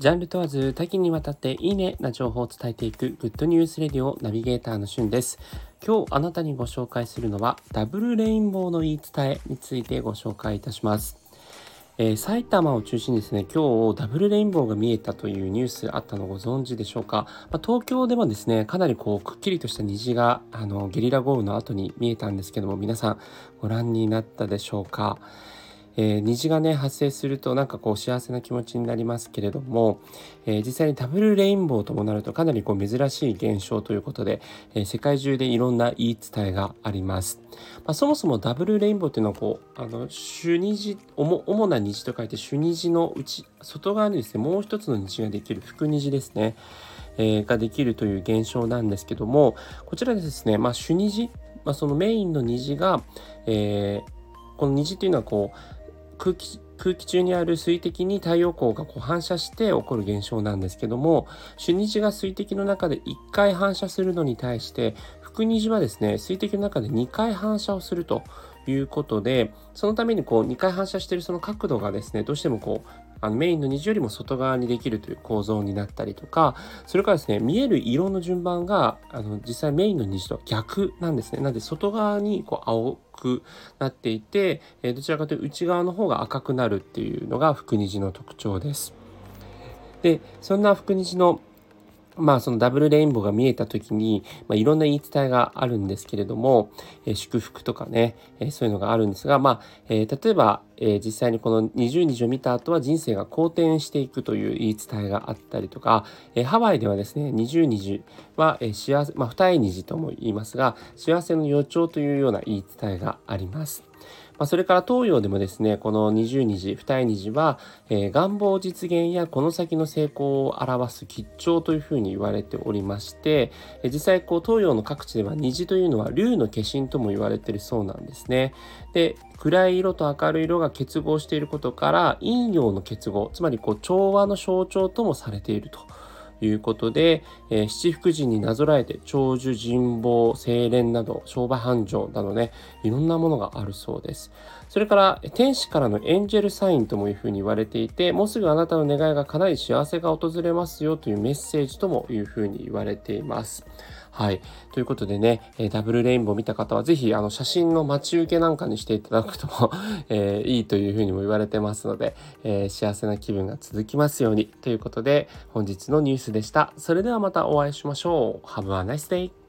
ジャンル問わず多岐にわたっていいねな情報を伝えていくグッドニュースレディオナビゲーターのしゅんです。今日あなたにご紹介するのはダブルレインボーの言い伝えについてご紹介いたします。えー、埼玉を中心にですね、今日ダブルレインボーが見えたというニュースあったのご存知でしょうか。まあ、東京でもですね、かなりこうくっきりとした虹があのゲリラ豪雨の後に見えたんですけども、皆さんご覧になったでしょうか。えー、虹がね発生するとなんかこう幸せな気持ちになりますけれども、えー、実際にダブルレインボーともなるとかなりこう珍しい現象ということで、えー、世界中でいろんな言い伝えがあります。まあ、そもそもダブルレインボーっていうのはこうあの主虹主な虹と書いて主虹のうち外側にですねもう一つの虹ができる副虹ですね。え、ができるという現象なんですけどもこちらですね、まあ、主虹、まあ、そのメインの虹が、え、この虹っていうのはこう空気空気中にある水滴に太陽光がこう反射して起こる現象なんですけども主虹が水滴の中で1回反射するのに対して副虹はですね水滴の中で2回反射をするということでそのためにこう2回反射してるその角度がですねどうしてもこうあのメインの虹よりも外側にできるという構造になったりとかそれからですね見える色の順番があの実際メインの虹と逆なんですねなので外側にこう青くなっていて、えどちらかというと内側の方が赤くなるっていうのが福虹の特徴です。でそんな福虹のまあそのダブルレインボーが見えた時に、まあ、いろんな言い伝えがあるんですけれども、えー、祝福とかね、えー、そういうのがあるんですが、まあえー、例えば、えー、実際にこの20日を見た後は人生が好転していくという言い伝えがあったりとか、えー、ハワイではですね20日は、えー、幸せ、まあ、二重虹とも言いますが幸せの予兆というような言い伝えがあります。まあ、それから東洋でもですね、この二十虹、二重虹は、えー、願望実現やこの先の成功を表す吉兆というふうに言われておりまして、えー、実際こう東洋の各地では虹というのは竜の化身とも言われているそうなんですね。で、暗い色と明るい色が結合していることから、陰陽の結合、つまりこう調和の象徴ともされていると。いうことで、えー、七福神になぞらえて長寿人望精錬など商売繁盛などねいろんなものがあるそうです。それから天使からのエンジェルサインともいうふうに言われていてもうすぐあなたの願いが叶い幸せが訪れますよというメッセージともいうふうに言われています。はい。ということでね、え、ダブルレインボー見た方はぜひあの写真の待ち受けなんかにしていただくと えー、いいというふうにも言われてますので、えー、幸せな気分が続きますように。ということで本日のニュースでした。それではまたお会いしましょう。Have a nice day!